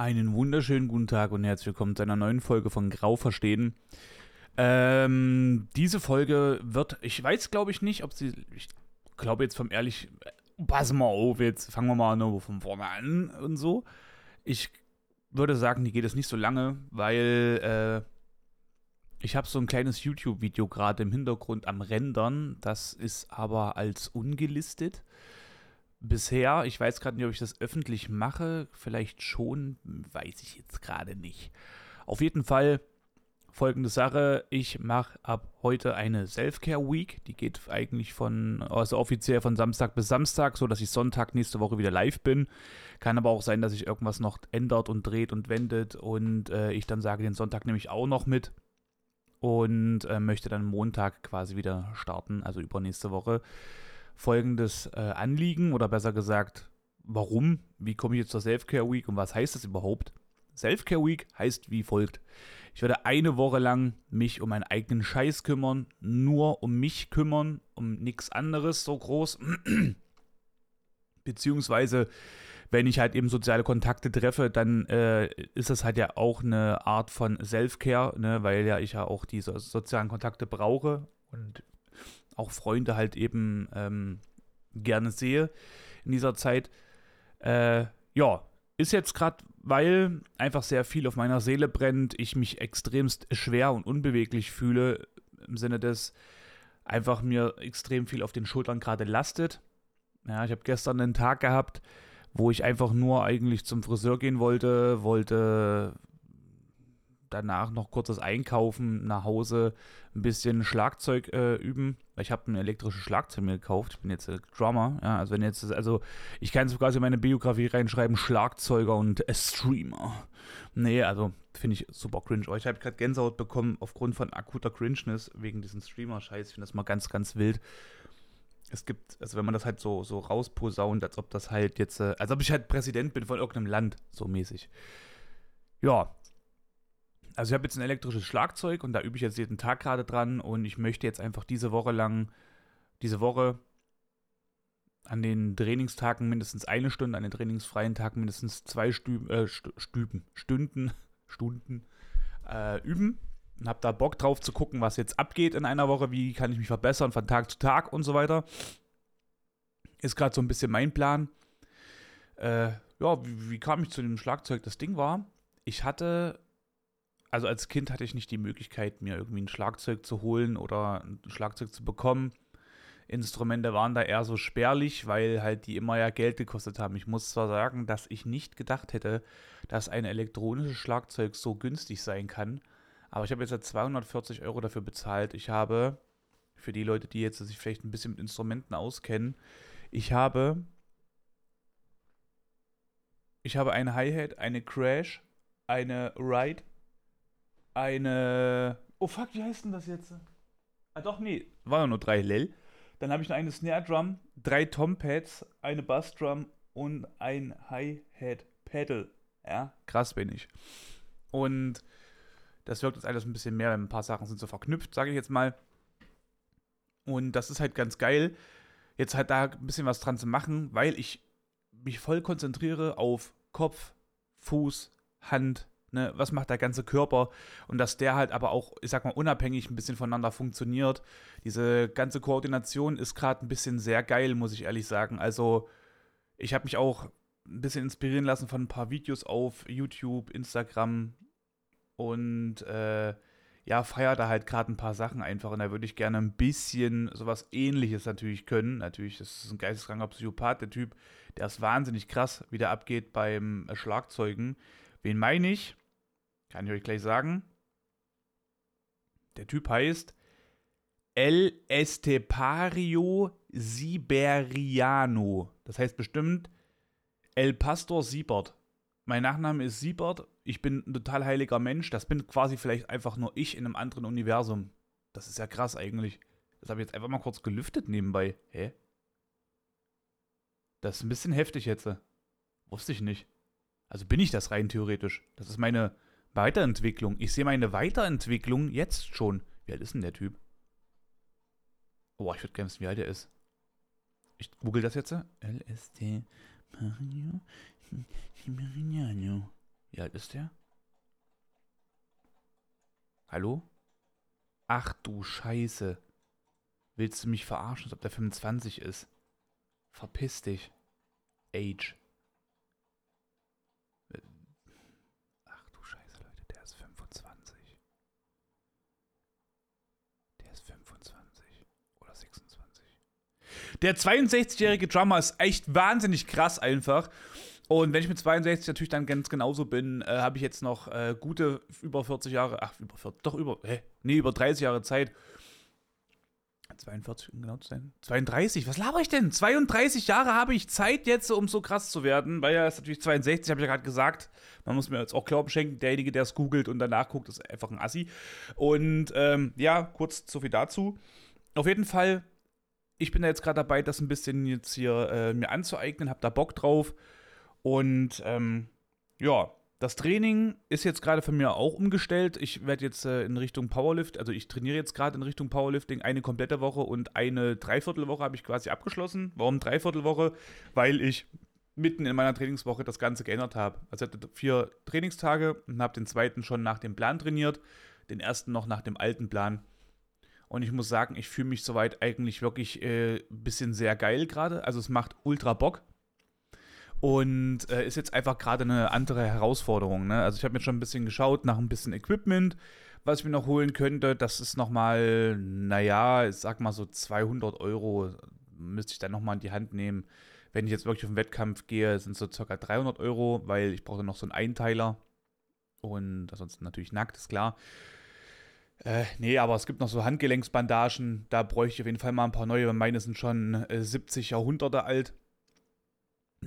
Einen wunderschönen guten Tag und herzlich willkommen zu einer neuen Folge von Grau verstehen. Ähm, diese Folge wird, ich weiß glaube ich nicht, ob sie, ich glaube jetzt vom ehrlich, pass mal auf, jetzt fangen wir mal nur von vorne an und so. Ich würde sagen, die geht es nicht so lange, weil äh, ich habe so ein kleines YouTube-Video gerade im Hintergrund am Rendern. Das ist aber als ungelistet bisher. Ich weiß gerade nicht, ob ich das öffentlich mache. Vielleicht schon, weiß ich jetzt gerade nicht. Auf jeden Fall folgende Sache. Ich mache ab heute eine Self-Care Week. Die geht eigentlich von, also offiziell von Samstag bis Samstag, so dass ich Sonntag nächste Woche wieder live bin. Kann aber auch sein, dass sich irgendwas noch ändert und dreht und wendet und äh, ich dann sage, den Sonntag nehme ich auch noch mit und äh, möchte dann Montag quasi wieder starten, also übernächste Woche folgendes äh, Anliegen oder besser gesagt, warum, wie komme ich jetzt zur Self-Care Week und was heißt das überhaupt? Self-Care Week heißt wie folgt. Ich werde eine Woche lang mich um meinen eigenen Scheiß kümmern, nur um mich kümmern, um nichts anderes so groß. Beziehungsweise, wenn ich halt eben soziale Kontakte treffe, dann äh, ist das halt ja auch eine Art von Self-Care, ne, weil ja ich ja auch diese sozialen Kontakte brauche und auch Freunde halt eben ähm, gerne sehe in dieser Zeit. Äh, ja, ist jetzt gerade, weil einfach sehr viel auf meiner Seele brennt, ich mich extremst schwer und unbeweglich fühle, im Sinne des einfach mir extrem viel auf den Schultern gerade lastet. Ja, ich habe gestern einen Tag gehabt, wo ich einfach nur eigentlich zum Friseur gehen wollte, wollte danach noch kurzes Einkaufen nach Hause, ein bisschen Schlagzeug äh, üben. Ich habe ein elektrisches Schlagzeug mir gekauft. Ich bin jetzt äh, Drummer. Ja, also wenn jetzt, also ich kann sogar in meine Biografie reinschreiben, Schlagzeuger und äh, Streamer. Nee, also finde ich super cringe. Oh, ich habe gerade Gänsehaut bekommen aufgrund von akuter Cringeness wegen diesem Streamer-Scheiß. Ich finde das mal ganz, ganz wild. Es gibt, also wenn man das halt so, so rausposaunt, als ob das halt jetzt, äh, als ob ich halt Präsident bin von irgendeinem Land, so mäßig. Ja, also ich habe jetzt ein elektrisches Schlagzeug und da übe ich jetzt jeden Tag gerade dran und ich möchte jetzt einfach diese Woche lang, diese Woche an den Trainingstagen mindestens eine Stunde, an den trainingsfreien Tagen mindestens zwei Stü äh, Stüben, Stunden, Stunden äh, üben und habe da Bock drauf zu gucken, was jetzt abgeht in einer Woche, wie kann ich mich verbessern von Tag zu Tag und so weiter. Ist gerade so ein bisschen mein Plan. Äh, ja, wie, wie kam ich zu dem Schlagzeug? Das Ding war, ich hatte also als Kind hatte ich nicht die Möglichkeit, mir irgendwie ein Schlagzeug zu holen oder ein Schlagzeug zu bekommen. Instrumente waren da eher so spärlich, weil halt die immer ja Geld gekostet haben. Ich muss zwar sagen, dass ich nicht gedacht hätte, dass ein elektronisches Schlagzeug so günstig sein kann, aber ich habe jetzt 240 Euro dafür bezahlt. Ich habe, für die Leute, die jetzt sich vielleicht ein bisschen mit Instrumenten auskennen, ich habe, ich habe eine Hi-Hat, eine Crash, eine Ride, eine. Oh fuck, wie heißt denn das jetzt? Ah doch, nee, war ja nur drei Lel. Dann habe ich noch eine Snare Drum, drei Tom Pads, eine Bass Drum und ein Hi-Hat Pedal. Ja, krass bin ich. Und das wirkt jetzt alles ein bisschen mehr, ein paar Sachen sind so verknüpft, sage ich jetzt mal. Und das ist halt ganz geil, jetzt halt da ein bisschen was dran zu machen, weil ich mich voll konzentriere auf Kopf, Fuß, Hand, Ne, was macht der ganze Körper und dass der halt aber auch, ich sag mal, unabhängig ein bisschen voneinander funktioniert. Diese ganze Koordination ist gerade ein bisschen sehr geil, muss ich ehrlich sagen. Also, ich habe mich auch ein bisschen inspirieren lassen von ein paar Videos auf YouTube, Instagram und äh, ja, feier da halt gerade ein paar Sachen einfach und da würde ich gerne ein bisschen sowas ähnliches natürlich können. Natürlich, das ist ein geisteskranker Psychopath, der Typ, der ist wahnsinnig krass, wie der abgeht beim Schlagzeugen. Wen meine ich? Kann ich euch gleich sagen. Der Typ heißt El Estepario Siberiano. Das heißt bestimmt El Pastor Siebert. Mein Nachname ist Siebert. Ich bin ein total heiliger Mensch. Das bin quasi vielleicht einfach nur ich in einem anderen Universum. Das ist ja krass eigentlich. Das habe ich jetzt einfach mal kurz gelüftet nebenbei. Hä? Das ist ein bisschen heftig jetzt. Wusste ich nicht. Also bin ich das rein theoretisch. Das ist meine Weiterentwicklung. Ich sehe meine Weiterentwicklung jetzt schon. Wie alt ist denn der Typ? Oh, ich würde gerne wissen, wie alt er ist. Ich google das jetzt. LSD Mario Mariano. Wie alt ist der? Hallo? Ach du Scheiße. Willst du mich verarschen, als ob der 25 ist? Verpiss dich. Age. Ach du Scheiße, Leute, der ist 25. Der ist 25 oder 26. Der 62-jährige Drummer ist echt wahnsinnig krass einfach. Und wenn ich mit 62 natürlich dann ganz genauso bin, äh, habe ich jetzt noch äh, gute über 40 Jahre, ach, über 40, doch über, hä? Nee, über 30 Jahre Zeit. 42, um genau zu sein. 32, was laber ich denn? 32 Jahre habe ich Zeit jetzt, um so krass zu werden, weil ja ist natürlich 62, habe ich ja gerade gesagt. Man muss mir jetzt auch Glauben schenken, derjenige, der es googelt und danach guckt, ist einfach ein Assi. Und ähm, ja, kurz so viel dazu. Auf jeden Fall, ich bin da jetzt gerade dabei, das ein bisschen jetzt hier äh, mir anzueignen, habe da Bock drauf. Und ähm, ja, das Training ist jetzt gerade von mir auch umgestellt. Ich werde jetzt äh, in Richtung Powerlift, also ich trainiere jetzt gerade in Richtung Powerlifting eine komplette Woche und eine Dreiviertelwoche habe ich quasi abgeschlossen. Warum Dreiviertelwoche? Weil ich mitten in meiner Trainingswoche das Ganze geändert habe. Also ich hatte vier Trainingstage und habe den zweiten schon nach dem Plan trainiert, den ersten noch nach dem alten Plan. Und ich muss sagen, ich fühle mich soweit eigentlich wirklich ein äh, bisschen sehr geil gerade. Also es macht ultra Bock. Und äh, ist jetzt einfach gerade eine andere Herausforderung. Ne? Also ich habe mir schon ein bisschen geschaut nach ein bisschen Equipment, was ich mir noch holen könnte. Das ist nochmal, naja, ich sag mal so 200 Euro müsste ich dann nochmal in die Hand nehmen. Wenn ich jetzt wirklich auf den Wettkampf gehe, sind es so circa 300 Euro, weil ich brauche noch so einen Einteiler. Und ansonsten natürlich nackt, ist klar. Äh, nee, aber es gibt noch so Handgelenksbandagen. Da bräuchte ich auf jeden Fall mal ein paar neue. Meine sind schon äh, 70 Jahrhunderte alt.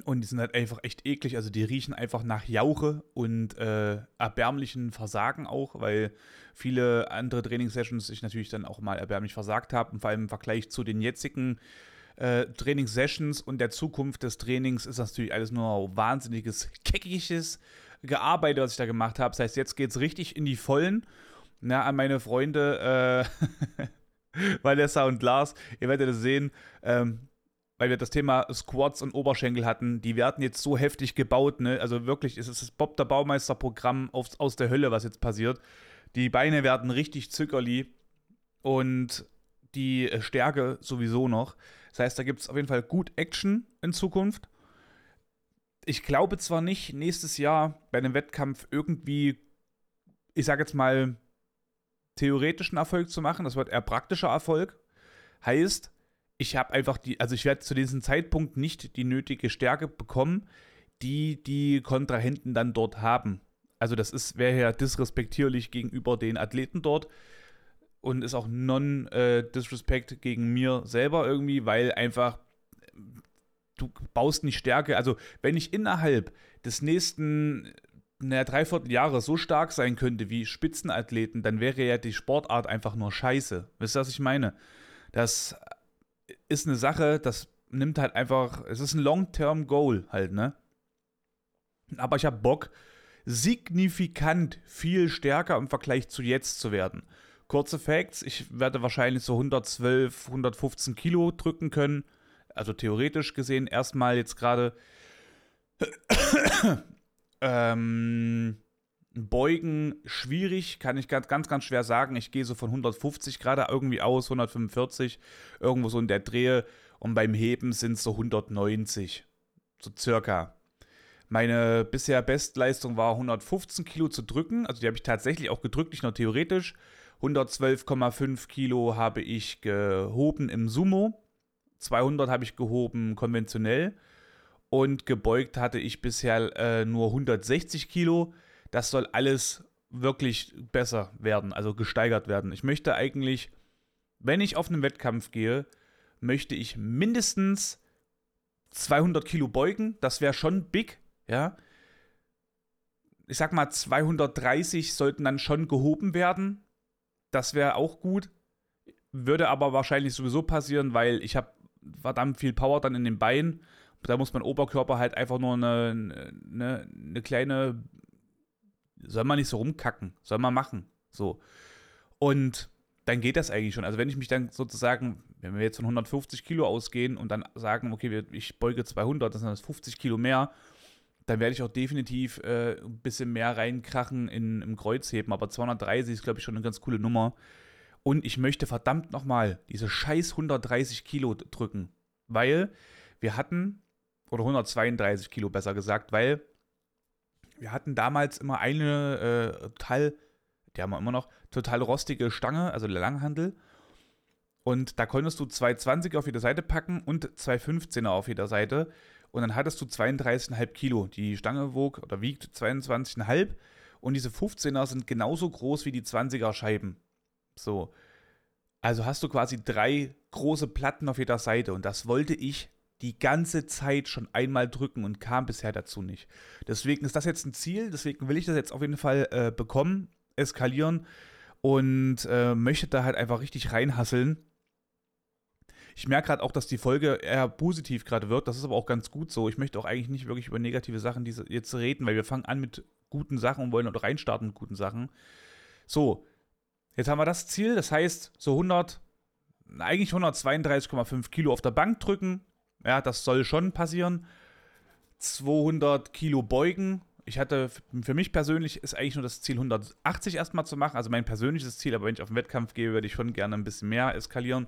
Und die sind halt einfach echt eklig. Also die riechen einfach nach Jauche und äh, erbärmlichen Versagen auch, weil viele andere Trainingssessions ich natürlich dann auch mal erbärmlich versagt habe. Und vor allem im Vergleich zu den jetzigen äh, Trainingssessions und der Zukunft des Trainings ist das natürlich alles nur wahnsinniges, keckiges Gearbeitet, was ich da gemacht habe. Das heißt, jetzt geht es richtig in die Vollen. Na, an meine Freunde, äh, Vanessa und Lars, ihr werdet es sehen. Ähm, weil wir das Thema Squats und Oberschenkel hatten, die werden jetzt so heftig gebaut, ne? Also wirklich, es ist das Bob der Baumeister-Programm aus der Hölle, was jetzt passiert. Die Beine werden richtig zückerli und die äh, Stärke sowieso noch. Das heißt, da gibt es auf jeden Fall gut Action in Zukunft. Ich glaube zwar nicht, nächstes Jahr bei einem Wettkampf irgendwie, ich sage jetzt mal, theoretischen Erfolg zu machen. Das wird eher praktischer Erfolg. Heißt, ich habe einfach die, also ich werde zu diesem Zeitpunkt nicht die nötige Stärke bekommen, die die Kontrahenten dann dort haben. Also das ist wäre ja disrespektierlich gegenüber den Athleten dort und ist auch non-disrespect äh, gegen mir selber irgendwie, weil einfach du baust nicht Stärke. Also wenn ich innerhalb des nächsten naja, dreiviertel Jahre so stark sein könnte wie Spitzenathleten, dann wäre ja die Sportart einfach nur scheiße. Wisst ihr, was ich meine? Das ist eine Sache, das nimmt halt einfach, es ist ein Long-Term-Goal halt, ne? Aber ich habe Bock, signifikant viel stärker im Vergleich zu jetzt zu werden. Kurze Facts, ich werde wahrscheinlich so 112, 115 Kilo drücken können. Also theoretisch gesehen erstmal jetzt gerade ähm, Beugen schwierig, kann ich ganz, ganz, ganz schwer sagen. Ich gehe so von 150 gerade irgendwie aus, 145, irgendwo so in der Drehe. Und beim Heben sind es so 190, so circa. Meine bisher Bestleistung war 115 Kilo zu drücken. Also die habe ich tatsächlich auch gedrückt, nicht nur theoretisch. 112,5 Kilo habe ich gehoben im Sumo. 200 habe ich gehoben konventionell. Und gebeugt hatte ich bisher äh, nur 160 Kilo das soll alles wirklich besser werden, also gesteigert werden. Ich möchte eigentlich, wenn ich auf einen Wettkampf gehe, möchte ich mindestens 200 Kilo beugen. Das wäre schon big, ja. Ich sag mal, 230 sollten dann schon gehoben werden. Das wäre auch gut. Würde aber wahrscheinlich sowieso passieren, weil ich habe verdammt viel Power dann in den Beinen. Da muss mein Oberkörper halt einfach nur eine, eine, eine kleine soll man nicht so rumkacken, soll man machen. So. Und dann geht das eigentlich schon. Also wenn ich mich dann sozusagen, wenn wir jetzt von 150 Kilo ausgehen und dann sagen, okay, ich beuge 200, das sind das 50 Kilo mehr, dann werde ich auch definitiv äh, ein bisschen mehr reinkrachen in, im Kreuzheben. Aber 230 ist, glaube ich, schon eine ganz coole Nummer. Und ich möchte verdammt nochmal diese scheiß 130 Kilo drücken. Weil wir hatten, oder 132 Kilo besser gesagt, weil wir hatten damals immer eine äh, total, die haben wir immer noch, total rostige Stange, also Langhandel. Und da konntest du 220 auf jeder Seite packen und 215er auf jeder Seite. Und dann hattest du 32,5 Kilo. Die Stange wog oder wiegt 22,5 und diese 15er sind genauso groß wie die 20er Scheiben. So. Also hast du quasi drei große Platten auf jeder Seite und das wollte ich die ganze Zeit schon einmal drücken und kam bisher dazu nicht. Deswegen ist das jetzt ein Ziel, deswegen will ich das jetzt auf jeden Fall äh, bekommen, eskalieren und äh, möchte da halt einfach richtig reinhasseln. Ich merke gerade auch, dass die Folge eher positiv gerade wird. Das ist aber auch ganz gut so. Ich möchte auch eigentlich nicht wirklich über negative Sachen jetzt reden, weil wir fangen an mit guten Sachen und wollen auch reinstarten mit guten Sachen. So, jetzt haben wir das Ziel. Das heißt, so 100, eigentlich 132,5 Kilo auf der Bank drücken. Ja, das soll schon passieren. 200 Kilo beugen. Ich hatte, für mich persönlich ist eigentlich nur das Ziel 180 erstmal zu machen. Also mein persönliches Ziel, aber wenn ich auf den Wettkampf gehe, würde ich schon gerne ein bisschen mehr eskalieren.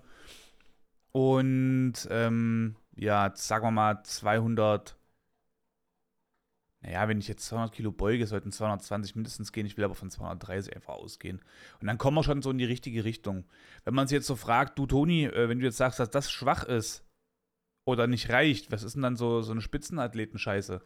Und ähm, ja, sagen wir mal 200. Naja, wenn ich jetzt 200 Kilo beuge, sollten 220 mindestens gehen. Ich will aber von 230 einfach ausgehen. Und dann kommen wir schon so in die richtige Richtung. Wenn man sich jetzt so fragt, du Toni, äh, wenn du jetzt sagst, dass das schwach ist oder nicht reicht, was ist denn dann so, so eine Spitzenathleten-Scheiße?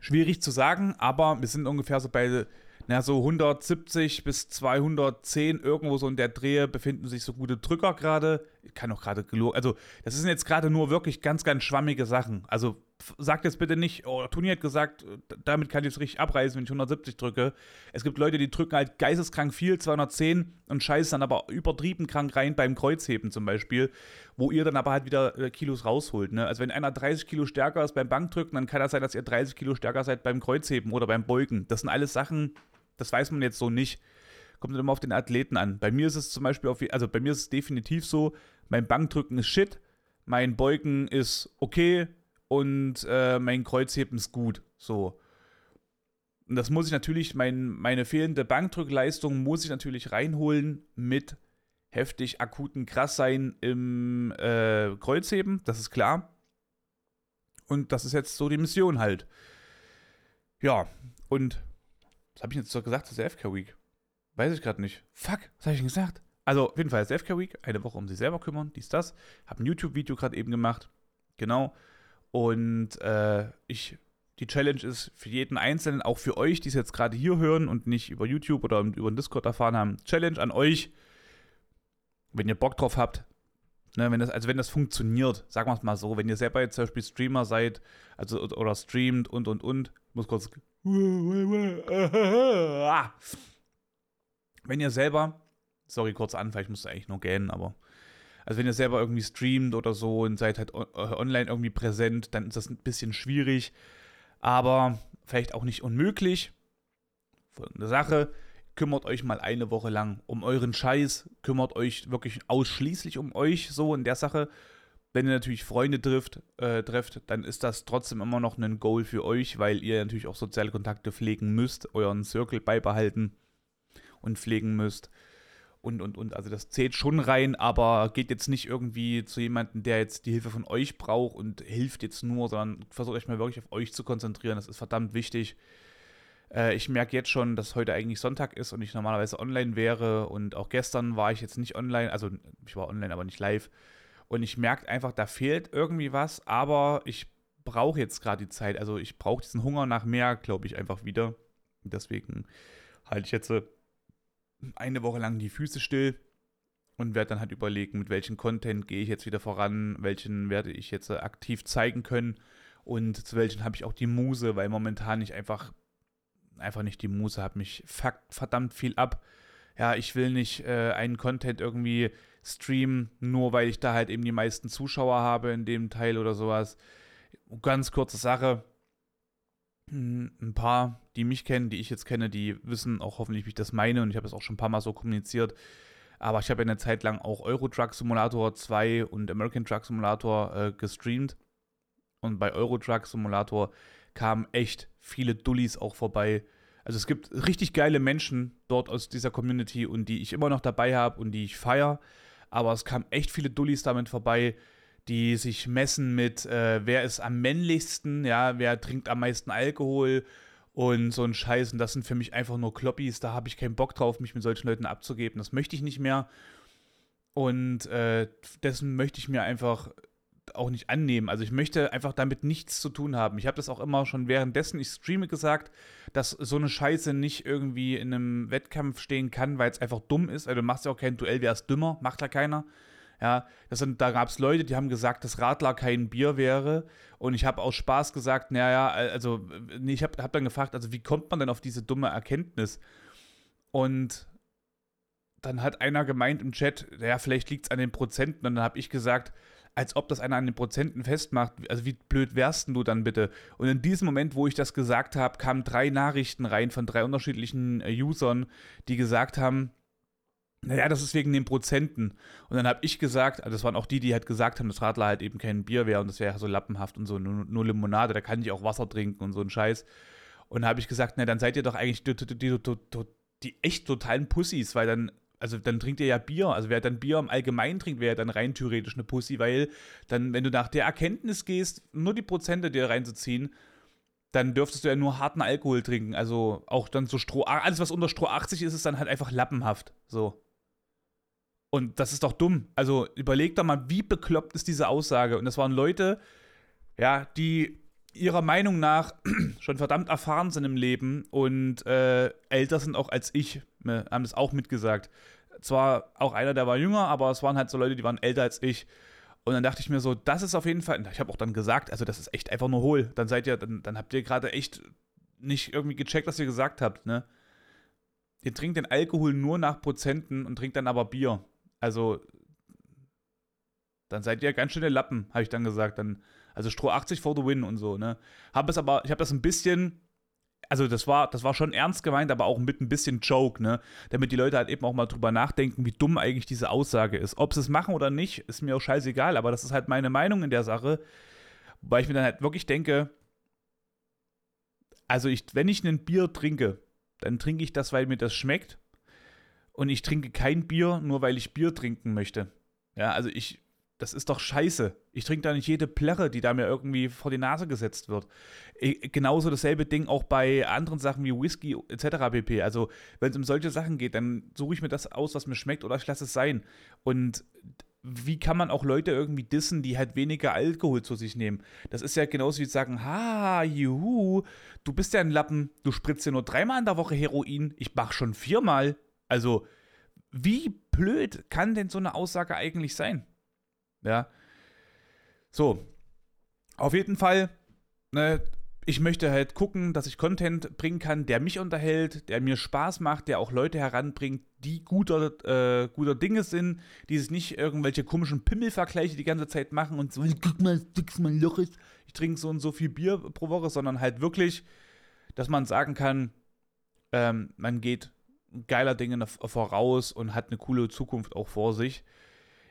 Schwierig zu sagen, aber wir sind ungefähr so bei na, so 170 bis 210 irgendwo so in der Drehe befinden sich so gute Drücker gerade. Kann auch gerade gelogen. Also, das sind jetzt gerade nur wirklich ganz, ganz schwammige Sachen. Also, sagt jetzt bitte nicht, oh, Toni hat gesagt, damit kann ich es richtig abreißen, wenn ich 170 drücke. Es gibt Leute, die drücken halt geisteskrank viel, 210 und scheißen dann aber übertrieben krank rein beim Kreuzheben zum Beispiel, wo ihr dann aber halt wieder äh, Kilos rausholt. Ne? Also wenn einer 30 Kilo stärker ist beim Bankdrücken, dann kann das sein, dass ihr 30 Kilo stärker seid beim Kreuzheben oder beim Beugen. Das sind alles Sachen, das weiß man jetzt so nicht. Kommt immer auf den Athleten an. Bei mir ist es zum Beispiel, auf, also bei mir ist es definitiv so, mein Bankdrücken ist shit, mein Beugen ist okay und äh, mein Kreuzheben ist gut. So. Und das muss ich natürlich, mein, meine fehlende Bankdrückleistung muss ich natürlich reinholen mit heftig akuten Krasssein im äh, Kreuzheben, das ist klar. Und das ist jetzt so die Mission halt. Ja, und was habe ich jetzt so gesagt? Der FK Week. Weiß ich gerade nicht. Fuck, was habe ich denn gesagt? Also, auf jeden Fall FK Week. Eine Woche um sich selber kümmern. Dies, das. Habe ein YouTube-Video gerade eben gemacht. Genau. Und äh, ich, die Challenge ist für jeden Einzelnen, auch für euch, die es jetzt gerade hier hören und nicht über YouTube oder über den Discord erfahren haben. Challenge an euch, wenn ihr Bock drauf habt. Ne, wenn das, also wenn das funktioniert, sagen wir es mal so, wenn ihr selber jetzt zum Beispiel Streamer seid, also oder streamt und und und, muss kurz wenn ihr selber, sorry, kurz Anfall, ich musste eigentlich nur gähnen, aber also wenn ihr selber irgendwie streamt oder so und seid halt äh, online irgendwie präsent, dann ist das ein bisschen schwierig, aber vielleicht auch nicht unmöglich. Eine Sache, kümmert euch mal eine Woche lang um euren Scheiß, kümmert euch wirklich ausschließlich um euch so in der Sache wenn ihr natürlich Freunde trifft, äh, trefft, dann ist das trotzdem immer noch ein Goal für euch, weil ihr natürlich auch soziale Kontakte pflegen müsst, euren Circle beibehalten und pflegen müsst. Und, und, und. Also das zählt schon rein, aber geht jetzt nicht irgendwie zu jemandem, der jetzt die Hilfe von euch braucht und hilft jetzt nur, sondern versucht euch mal wirklich auf euch zu konzentrieren. Das ist verdammt wichtig. Äh, ich merke jetzt schon, dass heute eigentlich Sonntag ist und ich normalerweise online wäre. Und auch gestern war ich jetzt nicht online, also ich war online, aber nicht live. Und ich merke einfach, da fehlt irgendwie was, aber ich brauche jetzt gerade die Zeit. Also ich brauche diesen Hunger nach mehr, glaube ich, einfach wieder. Deswegen halte ich jetzt eine Woche lang die Füße still und werde dann halt überlegen, mit welchem Content gehe ich jetzt wieder voran, welchen werde ich jetzt äh, aktiv zeigen können und zu welchen habe ich auch die Muse, weil momentan ich einfach einfach nicht die Muse habe, mich verdammt viel ab. Ja, ich will nicht äh, einen Content irgendwie Stream, nur weil ich da halt eben die meisten Zuschauer habe in dem Teil oder sowas. Ganz kurze Sache. Ein paar, die mich kennen, die ich jetzt kenne, die wissen auch hoffentlich, wie ich das meine und ich habe es auch schon ein paar Mal so kommuniziert. Aber ich habe eine Zeit lang auch Euro Truck Simulator 2 und American Truck Simulator äh, gestreamt. Und bei Euro Truck Simulator kamen echt viele Dullis auch vorbei. Also es gibt richtig geile Menschen dort aus dieser Community und die ich immer noch dabei habe und die ich feiere. Aber es kamen echt viele Dullis damit vorbei, die sich messen mit, äh, wer ist am männlichsten, ja, wer trinkt am meisten Alkohol und so ein Scheiß. Und das sind für mich einfach nur Kloppis. Da habe ich keinen Bock drauf, mich mit solchen Leuten abzugeben. Das möchte ich nicht mehr. Und äh, dessen möchte ich mir einfach auch nicht annehmen. Also ich möchte einfach damit nichts zu tun haben. Ich habe das auch immer schon währenddessen ich streame gesagt, dass so eine Scheiße nicht irgendwie in einem Wettkampf stehen kann, weil es einfach dumm ist. Also du machst ja auch kein Duell, wer ist dümmer, macht ja keiner. Ja, das sind, da gab es Leute, die haben gesagt, dass Radler kein Bier wäre. Und ich habe aus Spaß gesagt, naja, also, nee, ich habe hab dann gefragt, also wie kommt man denn auf diese dumme Erkenntnis? Und dann hat einer gemeint im Chat, ja, vielleicht liegt es an den Prozenten. Und dann habe ich gesagt, als ob das einer an den Prozenten festmacht. Also wie blöd wärst du dann bitte? Und in diesem Moment, wo ich das gesagt habe, kamen drei Nachrichten rein von drei unterschiedlichen äh, Usern, die gesagt haben, naja, das ist wegen den Prozenten. Und dann habe ich gesagt, also das waren auch die, die halt gesagt haben, dass Radler halt eben kein Bier wäre und das wäre so lappenhaft und so, nur, nur, Limonade, da kann ich auch Wasser trinken und so ein Scheiß. Und da habe ich gesagt, na, dann seid ihr doch eigentlich die, die, die, die echt totalen Pussys, weil dann also dann trinkt ihr ja Bier. Also wer dann Bier im Allgemeinen trinkt, wäre dann rein theoretisch eine Pussy, weil dann, wenn du nach der Erkenntnis gehst, nur die Prozente dir reinzuziehen, dann dürftest du ja nur harten Alkohol trinken. Also auch dann so Stroh, alles was unter Stroh 80 ist, ist dann halt einfach lappenhaft. So. Und das ist doch dumm. Also überleg doch mal, wie bekloppt ist diese Aussage. Und das waren Leute, ja, die ihrer Meinung nach schon verdammt erfahren sind im Leben und äh, älter sind auch als ich, haben das auch mitgesagt. Zwar auch einer, der war jünger, aber es waren halt so Leute, die waren älter als ich. Und dann dachte ich mir so, das ist auf jeden Fall, ich habe auch dann gesagt, also das ist echt einfach nur hohl. Dann seid ihr, dann, dann habt ihr gerade echt nicht irgendwie gecheckt, was ihr gesagt habt, ne? Ihr trinkt den Alkohol nur nach Prozenten und trinkt dann aber Bier. Also, dann seid ihr ganz schöne Lappen, habe ich dann gesagt. Dann also Stroh 80 for the win und so, ne? Habe es aber, ich habe das ein bisschen, also das war, das war schon ernst gemeint, aber auch mit ein bisschen Joke, ne? Damit die Leute halt eben auch mal drüber nachdenken, wie dumm eigentlich diese Aussage ist. Ob sie es machen oder nicht, ist mir auch scheißegal, aber das ist halt meine Meinung in der Sache. Wobei ich mir dann halt wirklich denke, also ich, wenn ich ein Bier trinke, dann trinke ich das, weil mir das schmeckt. Und ich trinke kein Bier, nur weil ich Bier trinken möchte. Ja, also ich, das ist doch scheiße. Ich trinke da nicht jede Plärre, die da mir irgendwie vor die Nase gesetzt wird. Ich, genauso dasselbe Ding auch bei anderen Sachen wie Whisky etc. pp. Also, wenn es um solche Sachen geht, dann suche ich mir das aus, was mir schmeckt oder ich lasse es sein. Und wie kann man auch Leute irgendwie dissen, die halt weniger Alkohol zu sich nehmen? Das ist ja genauso wie zu sagen, ha, juhu, du bist ja ein Lappen, du spritzt ja nur dreimal in der Woche Heroin, ich mach schon viermal. Also, wie blöd kann denn so eine Aussage eigentlich sein? Ja. So. Auf jeden Fall, ne, ich möchte halt gucken, dass ich Content bringen kann, der mich unterhält, der mir Spaß macht, der auch Leute heranbringt, die guter, äh, guter Dinge sind, die sich nicht irgendwelche komischen Pimmelvergleiche die ganze Zeit machen und so, guck mal, dickst mein Loch ist, ich trinke so und so viel Bier pro Woche, sondern halt wirklich, dass man sagen kann, ähm, man geht geiler Dinge voraus und hat eine coole Zukunft auch vor sich.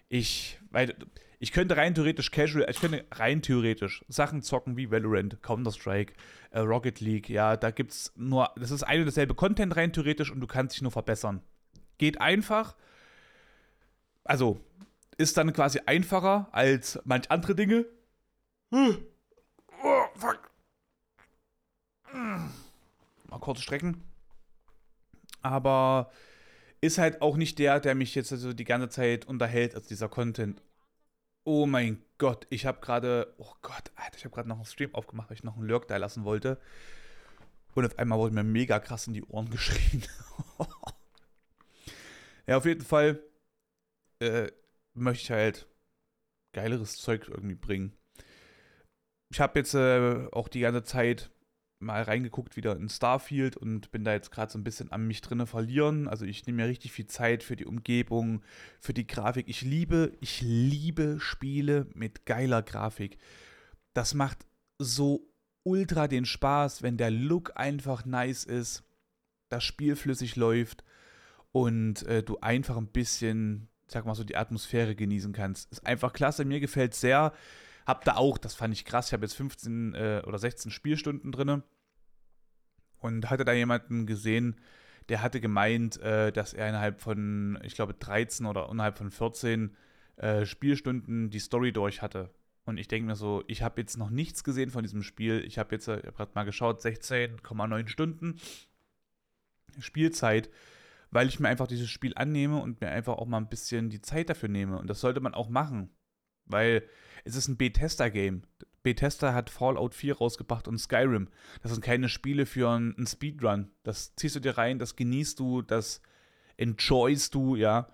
Ich, weil ich könnte rein theoretisch casual, ich könnte rein theoretisch Sachen zocken wie Valorant, Counter-Strike, äh, Rocket League, ja, da gibt's nur, das ist ein und dasselbe Content rein theoretisch und du kannst dich nur verbessern. Geht einfach, also ist dann quasi einfacher als manch andere Dinge. Oh, fuck. Mal kurz strecken. Aber ist halt auch nicht der, der mich jetzt also die ganze Zeit unterhält, also dieser Content. Oh mein Gott, ich habe gerade, oh Gott, Alter, ich habe gerade noch einen Stream aufgemacht, weil ich noch einen Lurk da lassen wollte. Und auf einmal wurde mir mega krass in die Ohren geschrien. ja, auf jeden Fall äh, möchte ich halt geileres Zeug irgendwie bringen. Ich habe jetzt äh, auch die ganze Zeit mal reingeguckt wieder in Starfield und bin da jetzt gerade so ein bisschen an mich drinne verlieren. Also ich nehme mir richtig viel Zeit für die Umgebung, für die Grafik. Ich liebe, ich liebe Spiele mit geiler Grafik. Das macht so ultra den Spaß, wenn der Look einfach nice ist, das Spiel flüssig läuft und äh, du einfach ein bisschen, sag mal so, die Atmosphäre genießen kannst. Ist einfach klasse. Mir gefällt sehr, Hab da auch, das fand ich krass, ich habe jetzt 15 äh, oder 16 Spielstunden drin und hatte da jemanden gesehen, der hatte gemeint, äh, dass er innerhalb von, ich glaube, 13 oder innerhalb von 14 äh, Spielstunden die Story durch hatte. Und ich denke mir so, ich habe jetzt noch nichts gesehen von diesem Spiel. Ich habe jetzt, äh, hab gerade mal geschaut, 16,9 Stunden Spielzeit, weil ich mir einfach dieses Spiel annehme und mir einfach auch mal ein bisschen die Zeit dafür nehme. Und das sollte man auch machen, weil es ist ein Bethesda-Game. Bethesda hat Fallout 4 rausgebracht und Skyrim. Das sind keine Spiele für einen Speedrun. Das ziehst du dir rein, das genießt du, das enjoyst du, ja.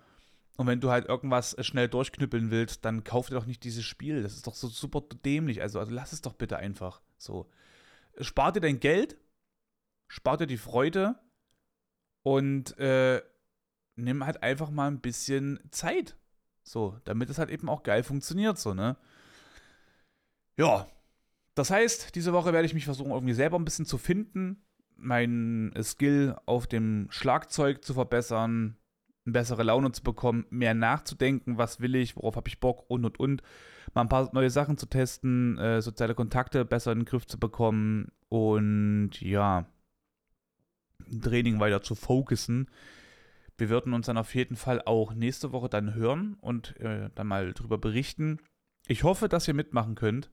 Und wenn du halt irgendwas schnell durchknüppeln willst, dann kauf dir doch nicht dieses Spiel. Das ist doch so super dämlich. Also, also lass es doch bitte einfach. So. Spar dir dein Geld, spar dir die Freude und äh, nimm halt einfach mal ein bisschen Zeit. So, damit es halt eben auch geil funktioniert, so, ne? Ja. Das heißt, diese Woche werde ich mich versuchen, irgendwie selber ein bisschen zu finden, meinen Skill auf dem Schlagzeug zu verbessern, eine bessere Laune zu bekommen, mehr nachzudenken, was will ich, worauf habe ich Bock und und und. Mal ein paar neue Sachen zu testen, äh, soziale Kontakte besser in den Griff zu bekommen und ja, Training weiter zu fokussen. Wir würden uns dann auf jeden Fall auch nächste Woche dann hören und äh, dann mal drüber berichten. Ich hoffe, dass ihr mitmachen könnt.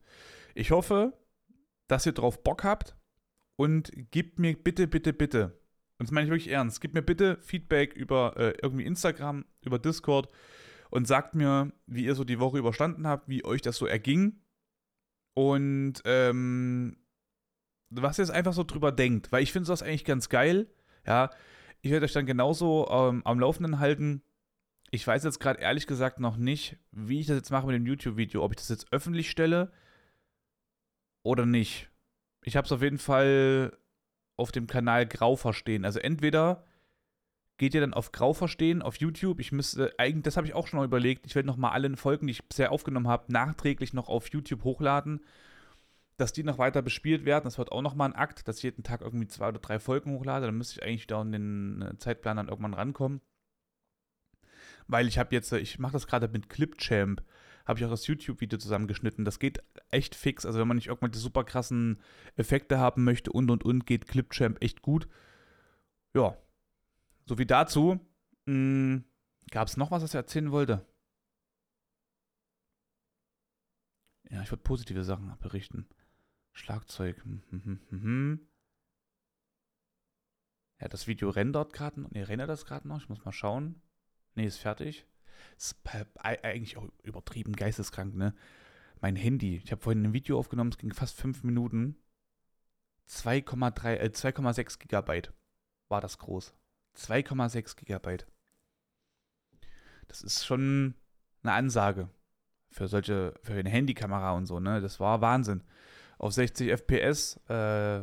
Ich hoffe, dass ihr drauf Bock habt und gebt mir bitte, bitte, bitte und das meine ich wirklich ernst. Gebt mir bitte Feedback über äh, irgendwie Instagram, über Discord und sagt mir, wie ihr so die Woche überstanden habt, wie euch das so erging. Und ähm, was ihr jetzt einfach so drüber denkt. Weil ich finde das eigentlich ganz geil. Ja, ich werde euch dann genauso ähm, am Laufenden halten. Ich weiß jetzt gerade ehrlich gesagt noch nicht, wie ich das jetzt mache mit dem YouTube-Video. Ob ich das jetzt öffentlich stelle oder nicht. Ich habe es auf jeden Fall auf dem Kanal Grau verstehen. Also entweder geht ihr dann auf Grau verstehen auf YouTube. Ich müsste eigentlich, das habe ich auch schon mal überlegt. Ich werde nochmal alle Folgen, die ich bisher aufgenommen habe, nachträglich noch auf YouTube hochladen, dass die noch weiter bespielt werden. Das wird auch nochmal ein Akt, dass ich jeden Tag irgendwie zwei oder drei Folgen hochlade. Dann müsste ich eigentlich wieder in den äh, Zeitplan dann irgendwann rankommen. Weil ich habe jetzt, äh, ich mache das gerade mit Clipchamp habe ich auch das YouTube-Video zusammengeschnitten. Das geht echt fix. Also wenn man nicht irgendwelche super krassen Effekte haben möchte und und und, geht Clipchamp echt gut. Ja, so wie dazu. Hm, Gab es noch was, was ich erzählen wollte? Ja, ich würde positive Sachen berichten. Schlagzeug. Hm, hm, hm, ja, das Video rendert gerade. Ne, rendert das gerade noch. Ich muss mal schauen. Ne, ist fertig. Ist eigentlich auch übertrieben geisteskrank, ne? Mein Handy, ich habe vorhin ein Video aufgenommen, es ging fast fünf Minuten. 2,3, äh, 2,6 Gigabyte war das groß. 2,6 Gigabyte. Das ist schon eine Ansage für solche, für eine Handykamera und so, ne? Das war Wahnsinn. Auf 60 FPS, äh,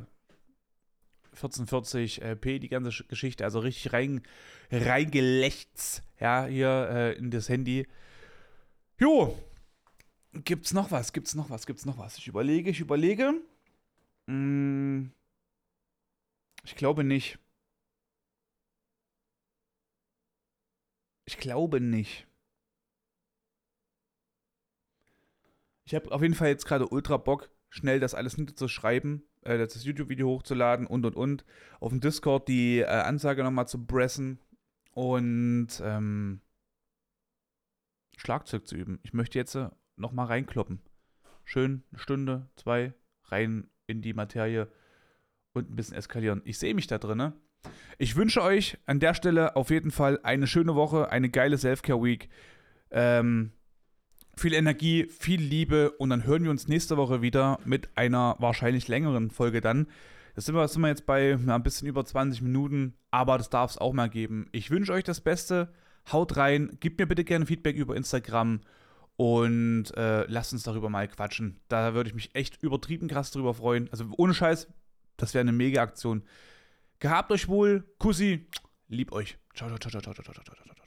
1440p die ganze Geschichte, also richtig rein, reingelächts, ja, hier äh, in das Handy. Jo, gibt's noch was, gibt's noch was, gibt's noch was? Ich überlege, ich überlege. Hm, ich glaube nicht. Ich glaube nicht. Ich habe auf jeden Fall jetzt gerade ultra Bock, schnell das alles niederzuschreiben äh, das YouTube-Video hochzuladen und und und. Auf dem Discord die äh, Ansage nochmal zu pressen und ähm, Schlagzeug zu üben. Ich möchte jetzt äh, nochmal reinkloppen. Schön eine Stunde, zwei, rein in die Materie und ein bisschen eskalieren. Ich sehe mich da drin. Ich wünsche euch an der Stelle auf jeden Fall eine schöne Woche, eine geile Self-Care-Week. Ähm, viel Energie, viel Liebe und dann hören wir uns nächste Woche wieder mit einer wahrscheinlich längeren Folge dann. Das sind wir, sind wir jetzt bei ja, ein bisschen über 20 Minuten, aber das darf es auch mal geben. Ich wünsche euch das Beste, haut rein, gebt mir bitte gerne Feedback über Instagram und äh, lasst uns darüber mal quatschen. Da würde ich mich echt übertrieben krass drüber freuen. Also ohne Scheiß, das wäre eine mega Aktion. Gehabt euch wohl, Kussi, lieb euch. Ciao, ciao, ciao, ciao, ciao, ciao, ciao, ciao, ciao.